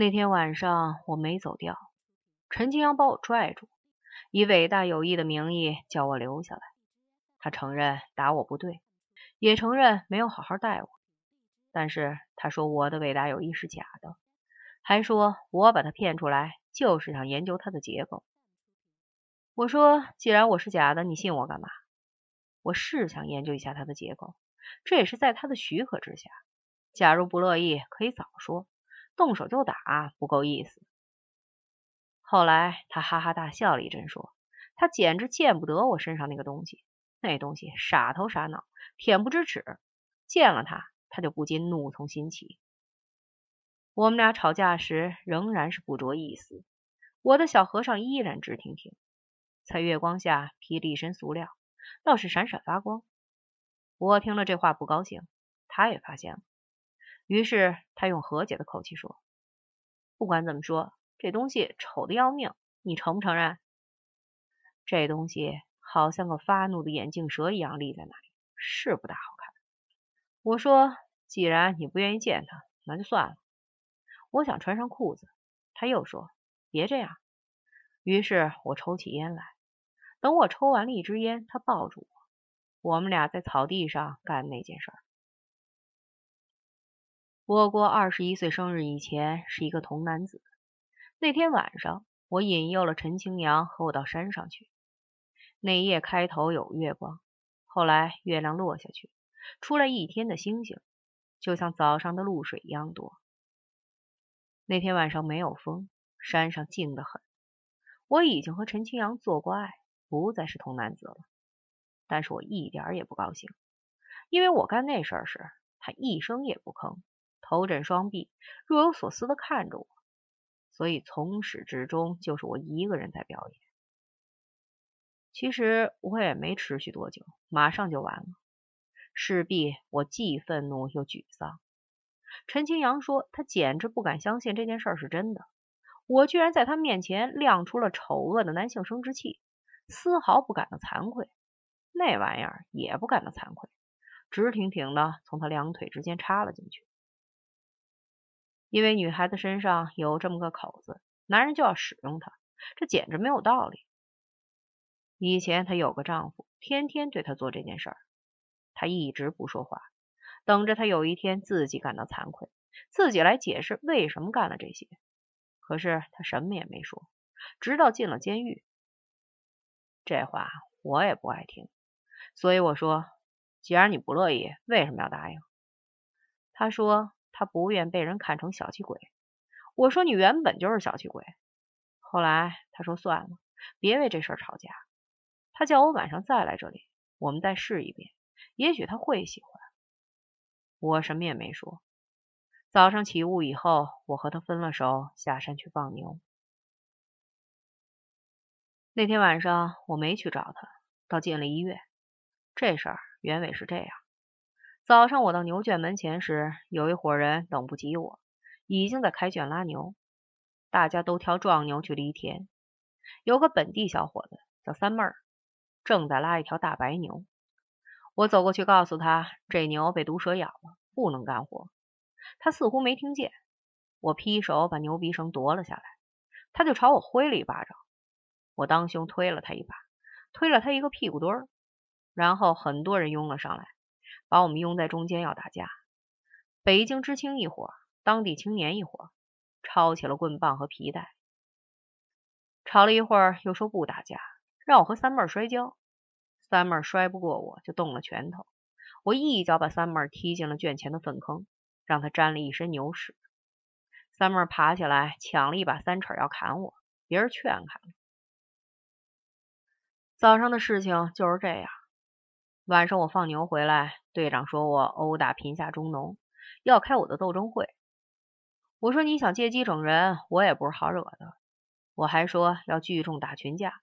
那天晚上我没走掉，陈清阳把我拽住，以伟大友谊的名义叫我留下来。他承认打我不对，也承认没有好好待我，但是他说我的伟大友谊是假的，还说我把他骗出来就是想研究他的结构。我说，既然我是假的，你信我干嘛？我是想研究一下他的结构，这也是在他的许可之下。假如不乐意，可以早说。动手就打不够意思。后来他哈哈大笑了一阵，说：“他简直见不得我身上那个东西，那东西傻头傻脑，恬不知耻。见了他，他就不禁怒从心起。”我们俩吵架时仍然是不着一丝，我的小和尚依然直挺挺，在月光下披了一身塑料，倒是闪闪发光。我听了这话不高兴，他也发现了。于是他用和解的口气说：“不管怎么说，这东西丑的要命，你承不承认？这东西好像个发怒的眼镜蛇一样立在那里，是不大好看。”我说：“既然你不愿意见他，那就算了。”我想穿上裤子，他又说：“别这样。”于是我抽起烟来。等我抽完了一支烟，他抱住我，我们俩在草地上干那件事。我过二十一岁生日以前是一个童男子。那天晚上，我引诱了陈清扬和我到山上去。那夜开头有月光，后来月亮落下去，出来一天的星星，就像早上的露水一样多。那天晚上没有风，山上静得很。我已经和陈清扬做过爱，不再是童男子了。但是我一点也不高兴，因为我干那事儿时，他一声也不吭。头枕双臂，若有所思的看着我，所以从始至终就是我一个人在表演。其实我也没持续多久，马上就完了。势必我既愤怒又沮丧。陈清扬说他简直不敢相信这件事是真的，我居然在他面前亮出了丑恶的男性生殖器，丝毫不感到惭愧。那玩意儿也不感到惭愧，直挺挺的从他两腿之间插了进去。因为女孩子身上有这么个口子，男人就要使用它，这简直没有道理。以前她有个丈夫，天天对她做这件事儿，她一直不说话，等着他有一天自己感到惭愧，自己来解释为什么干了这些。可是他什么也没说，直到进了监狱。这话我也不爱听，所以我说：“既然你不乐意，为什么要答应？”他说。他不愿被人看成小气鬼。我说你原本就是小气鬼。后来他说算了，别为这事吵架。他叫我晚上再来这里，我们再试一遍，也许他会喜欢。我什么也没说。早上起雾以后，我和他分了手，下山去放牛。那天晚上我没去找他，倒进了医院。这事儿原委是这样。早上我到牛圈门前时，有一伙人等不及我，已经在开圈拉牛。大家都挑壮牛去犁田。有个本地小伙子叫三妹儿，正在拉一条大白牛。我走过去告诉他，这牛被毒蛇咬了，不能干活。他似乎没听见。我劈手把牛鼻绳夺了下来，他就朝我挥了一巴掌。我当胸推了他一把，推了他一个屁股墩儿，然后很多人拥了上来。把我们拥在中间要打架，北京知青一伙，当地青年一伙，抄起了棍棒和皮带，吵了一会儿，又说不打架，让我和三妹摔跤。三妹摔不过我，就动了拳头，我一脚把三妹踢进了圈前的粪坑，让她沾了一身牛屎。三妹爬起来抢了一把三尺要砍我，别人劝开了。早上的事情就是这样。晚上我放牛回来，队长说我殴打贫下中农，要开我的斗争会。我说你想借机整人，我也不是好惹的。我还说要聚众打群架。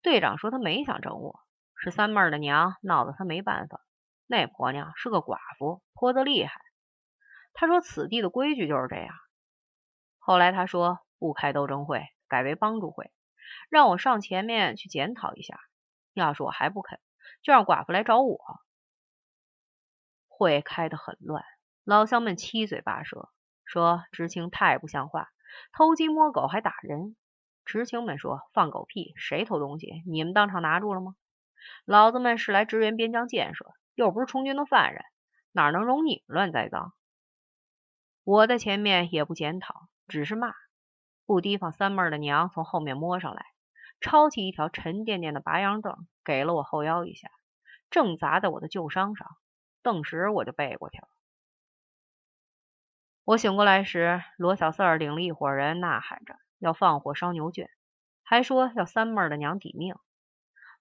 队长说他没想整我，是三妹的娘闹得他没办法。那婆娘是个寡妇，泼得厉害。他说此地的规矩就是这样。后来他说不开斗争会，改为帮助会，让我上前面去检讨一下。要是我还不肯。就让寡妇来找我。会开得很乱，老乡们七嘴八舌，说知青太不像话，偷鸡摸狗还打人。知青们说放狗屁，谁偷东西？你们当场拿住了吗？老子们是来支援边疆建设，又不是充军的犯人，哪能容你们乱栽赃？我在前面也不检讨，只是骂，不提防三妹的娘从后面摸上来，抄起一条沉甸甸的拔秧凳，给了我后腰一下，正砸在我的旧伤上，顿时我就背过去了。我醒过来时，罗小四儿领了一伙人，呐喊着要放火烧牛圈，还说要三妹的娘抵命。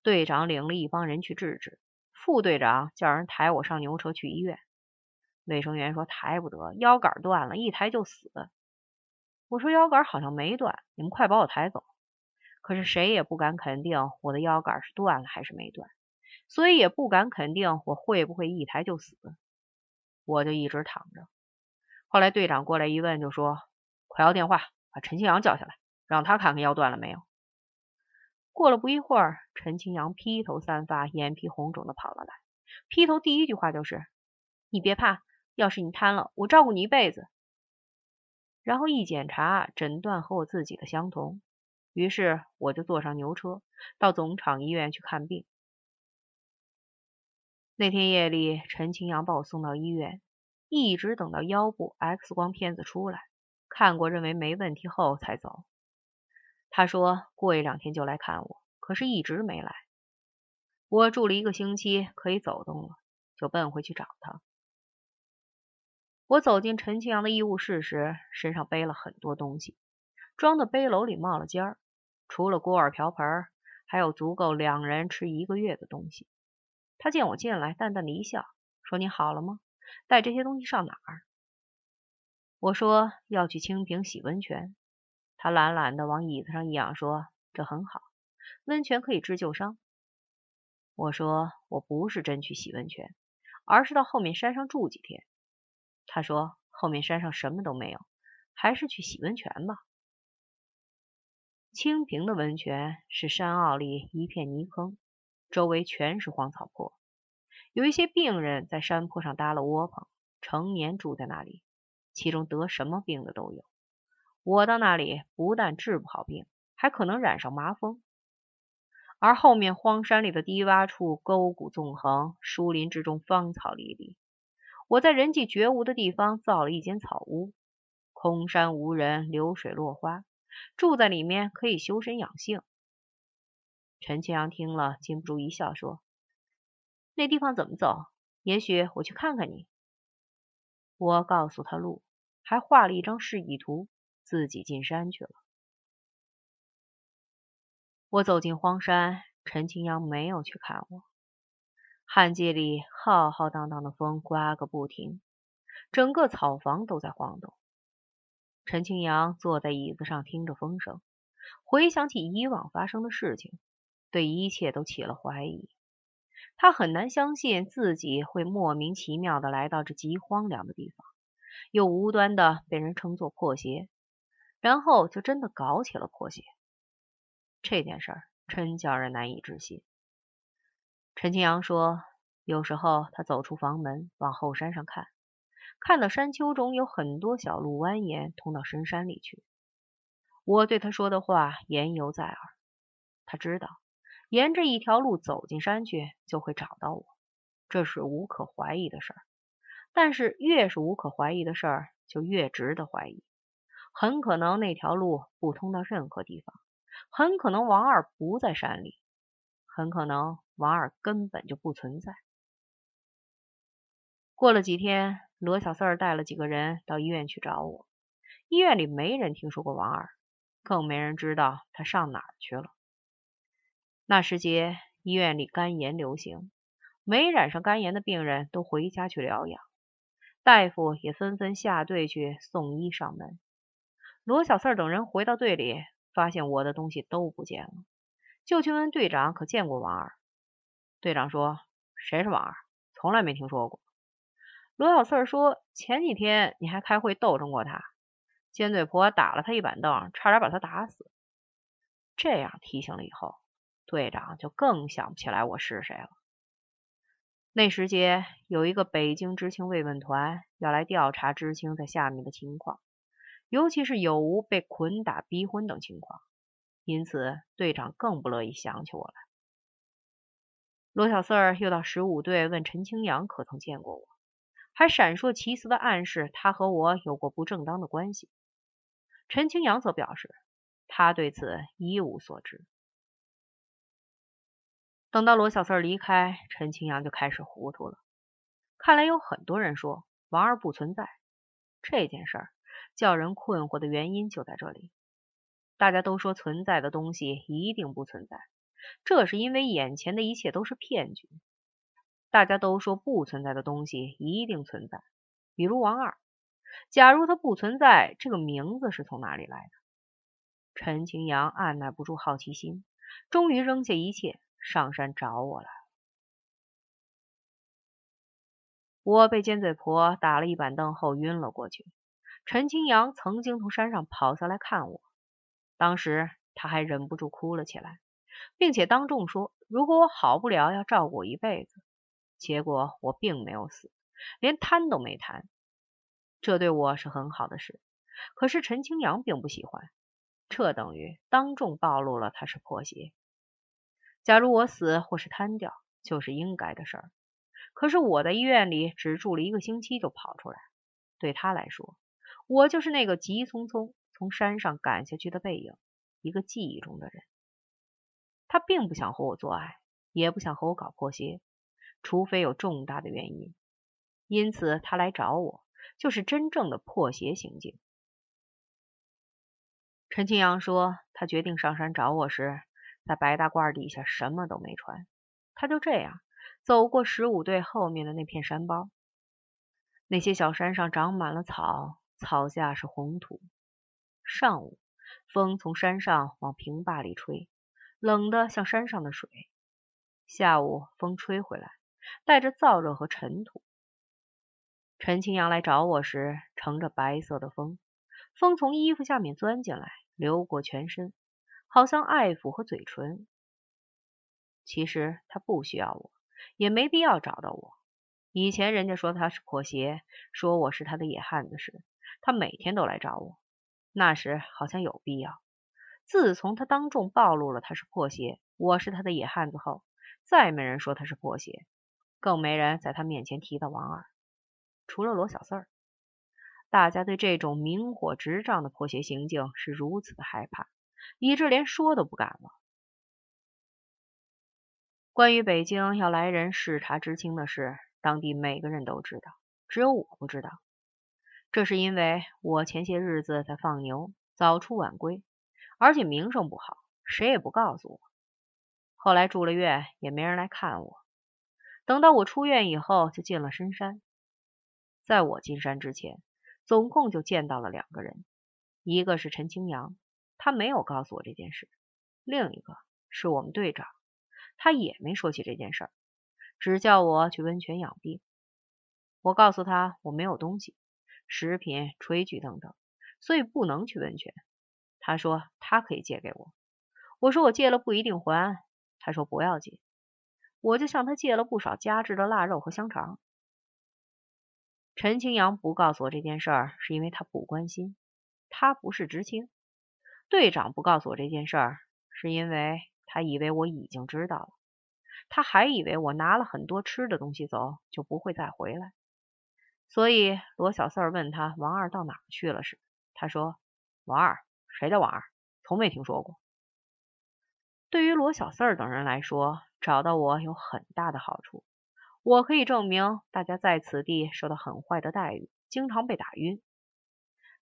队长领了一帮人去制止，副队长叫人抬我上牛车去医院。卫生员说抬不得，腰杆断了，一抬就死。我说腰杆好像没断，你们快把我抬走。可是谁也不敢肯定我的腰杆是断了还是没断，所以也不敢肯定我会不会一抬就死。我就一直躺着。后来队长过来一问，就说快要电话把陈清阳叫下来，让他看看腰断了没有。过了不一会儿，陈清阳披头散发、眼皮红肿的跑了来，劈头第一句话就是：“你别怕，要是你瘫了，我照顾你一辈子。”然后一检查诊断和我自己的相同，于是我就坐上牛车到总厂医院去看病。那天夜里，陈清阳把我送到医院。一直等到腰部 X 光片子出来，看过认为没问题后才走。他说过一两天就来看我，可是一直没来。我住了一个星期，可以走动了，就奔回去找他。我走进陈清阳的医务室时，身上背了很多东西，装的背篓里冒了尖儿。除了锅碗瓢盆，还有足够两人吃一个月的东西。他见我进来，淡淡的一笑，说：“你好了吗？”带这些东西上哪儿？我说要去清平洗温泉。他懒懒的往椅子上一仰，说：“这很好，温泉可以治旧伤。”我说我不是真去洗温泉，而是到后面山上住几天。他说后面山上什么都没有，还是去洗温泉吧。清平的温泉是山坳里一片泥坑，周围全是荒草坡。有一些病人在山坡上搭了窝棚，成年住在那里，其中得什么病的都有。我到那里不但治不好病，还可能染上麻风。而后面荒山里的低洼处，沟谷纵横，树林之中芳草离离。我在人迹绝无的地方造了一间草屋，空山无人，流水落花，住在里面可以修身养性。陈清阳听了，禁不住一笑，说。那地方怎么走？也许我去看看你。我告诉他路，还画了一张示意图，自己进山去了。我走进荒山，陈清阳没有去看我。旱季里浩浩荡荡的风刮个不停，整个草房都在晃动。陈清阳坐在椅子上听着风声，回想起以往发生的事情，对一切都起了怀疑。他很难相信自己会莫名其妙的来到这极荒凉的地方，又无端的被人称作破鞋，然后就真的搞起了破鞋。这件事儿真叫人难以置信。陈清阳说，有时候他走出房门，往后山上看，看到山丘中有很多小路蜿蜒，通到深山里去。我对他说的话言犹在耳，他知道。沿着一条路走进山去，就会找到我，这是无可怀疑的事儿。但是越是无可怀疑的事儿，就越值得怀疑。很可能那条路不通到任何地方，很可能王二不在山里，很可能王二根本就不存在。过了几天，罗小四带了几个人到医院去找我，医院里没人听说过王二，更没人知道他上哪儿去了。那时节，医院里肝炎流行，没染上肝炎的病人都回家去疗养，大夫也纷纷下队去送医上门。罗小四等人回到队里，发现我的东西都不见了，就去问队长可见过王二。队长说：“谁是王二？从来没听说过。”罗小四说：“前几天你还开会斗争过他，尖嘴婆打了他一板凳，差点把他打死。”这样提醒了以后。队长就更想不起来我是谁了。那时节有一个北京知青慰问团要来调查知青在下面的情况，尤其是有无被捆打、逼婚等情况，因此队长更不乐意想起我来。罗小四又到十五队问陈清扬可曾见过我，还闪烁其词的暗示他和我有过不正当的关系。陈清扬则表示他对此一无所知。等到罗小四离开，陈清扬就开始糊涂了。看来有很多人说王二不存在这件事儿，叫人困惑的原因就在这里。大家都说存在的东西一定不存在。这是因为眼前的一切都是骗局。大家都说不存在的东西一定存在，比如王二。假如他不存在，这个名字是从哪里来的？陈清扬按耐不住好奇心，终于扔下一切，上山找我来了。我被尖嘴婆打了一板凳后晕了过去。陈清扬曾经从山上跑下来看我，当时他还忍不住哭了起来。并且当众说，如果我好不了，要照顾我一辈子。结果我并没有死，连瘫都没瘫，这对我是很好的事。可是陈清扬并不喜欢，这等于当众暴露了他是破鞋。假如我死或是瘫掉，就是应该的事儿。可是我在医院里只住了一个星期就跑出来，对他来说，我就是那个急匆匆从山上赶下去的背影，一个记忆中的人。他并不想和我做爱，也不想和我搞破鞋，除非有重大的原因。因此，他来找我，就是真正的破鞋行径。陈清扬说，他决定上山找我时，在白大褂底下什么都没穿，他就这样走过十五队后面的那片山包。那些小山上长满了草，草下是红土。上午，风从山上往平坝里吹。冷的像山上的水。下午风吹回来，带着燥热和尘土。陈清扬来找我时，乘着白色的风，风从衣服下面钻进来，流过全身，好像爱抚和嘴唇。其实他不需要我，也没必要找到我。以前人家说他是破鞋，说我是他的野汉子时，他每天都来找我，那时好像有必要。自从他当众暴露了他是破鞋，我是他的野汉子后，再没人说他是破鞋，更没人在他面前提到王二，除了罗小四儿。大家对这种明火执仗的破鞋行径是如此的害怕，以致连说都不敢了。关于北京要来人视察知青的事，当地每个人都知道，只有我不知道。这是因为我前些日子在放牛，早出晚归。而且名声不好，谁也不告诉我。后来住了院，也没人来看我。等到我出院以后，就进了深山。在我进山之前，总共就见到了两个人，一个是陈清扬，他没有告诉我这件事；另一个是我们队长，他也没说起这件事，只叫我去温泉养病。我告诉他我没有东西，食品、炊具等等，所以不能去温泉。他说他可以借给我，我说我借了不一定还。他说不要紧，我就向他借了不少加制的腊肉和香肠。陈清扬不告诉我这件事儿，是因为他不关心，他不是知青。队长不告诉我这件事儿，是因为他以为我已经知道了，他还以为我拿了很多吃的东西走就不会再回来。所以罗小四儿问他王二到哪去了时，他说王二。谁的王二？从没听说过。对于罗小四儿等人来说，找到我有很大的好处。我可以证明大家在此地受到很坏的待遇，经常被打晕。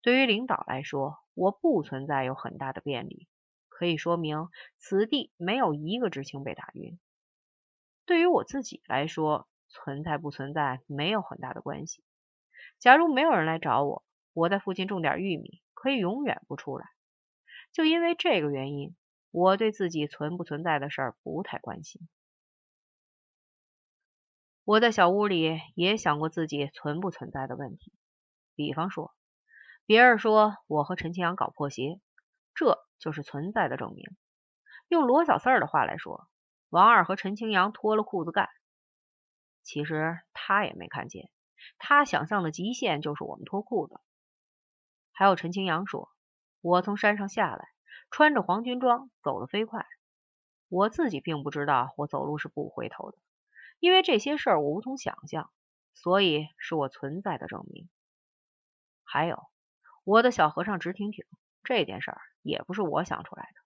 对于领导来说，我不存在有很大的便利，可以说明此地没有一个知青被打晕。对于我自己来说，存在不存在没有很大的关系。假如没有人来找我，我在附近种点玉米，可以永远不出来。就因为这个原因，我对自己存不存在的事儿不太关心。我在小屋里也想过自己存不存在的问题，比方说，别人说我和陈清扬搞破鞋，这就是存在的证明。用罗小四儿的话来说，王二和陈清扬脱了裤子干。其实他也没看见，他想象的极限就是我们脱裤子。还有陈清扬说，我从山上下来，穿着黄军装，走得飞快。我自己并不知道我走路是不回头的，因为这些事儿我无从想象，所以是我存在的证明。还有我的小和尚直挺挺这件事儿，也不是我想出来的。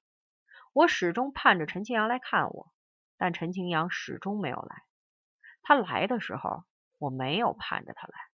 我始终盼着陈清扬来看我，但陈清扬始终没有来。他来的时候，我没有盼着他来。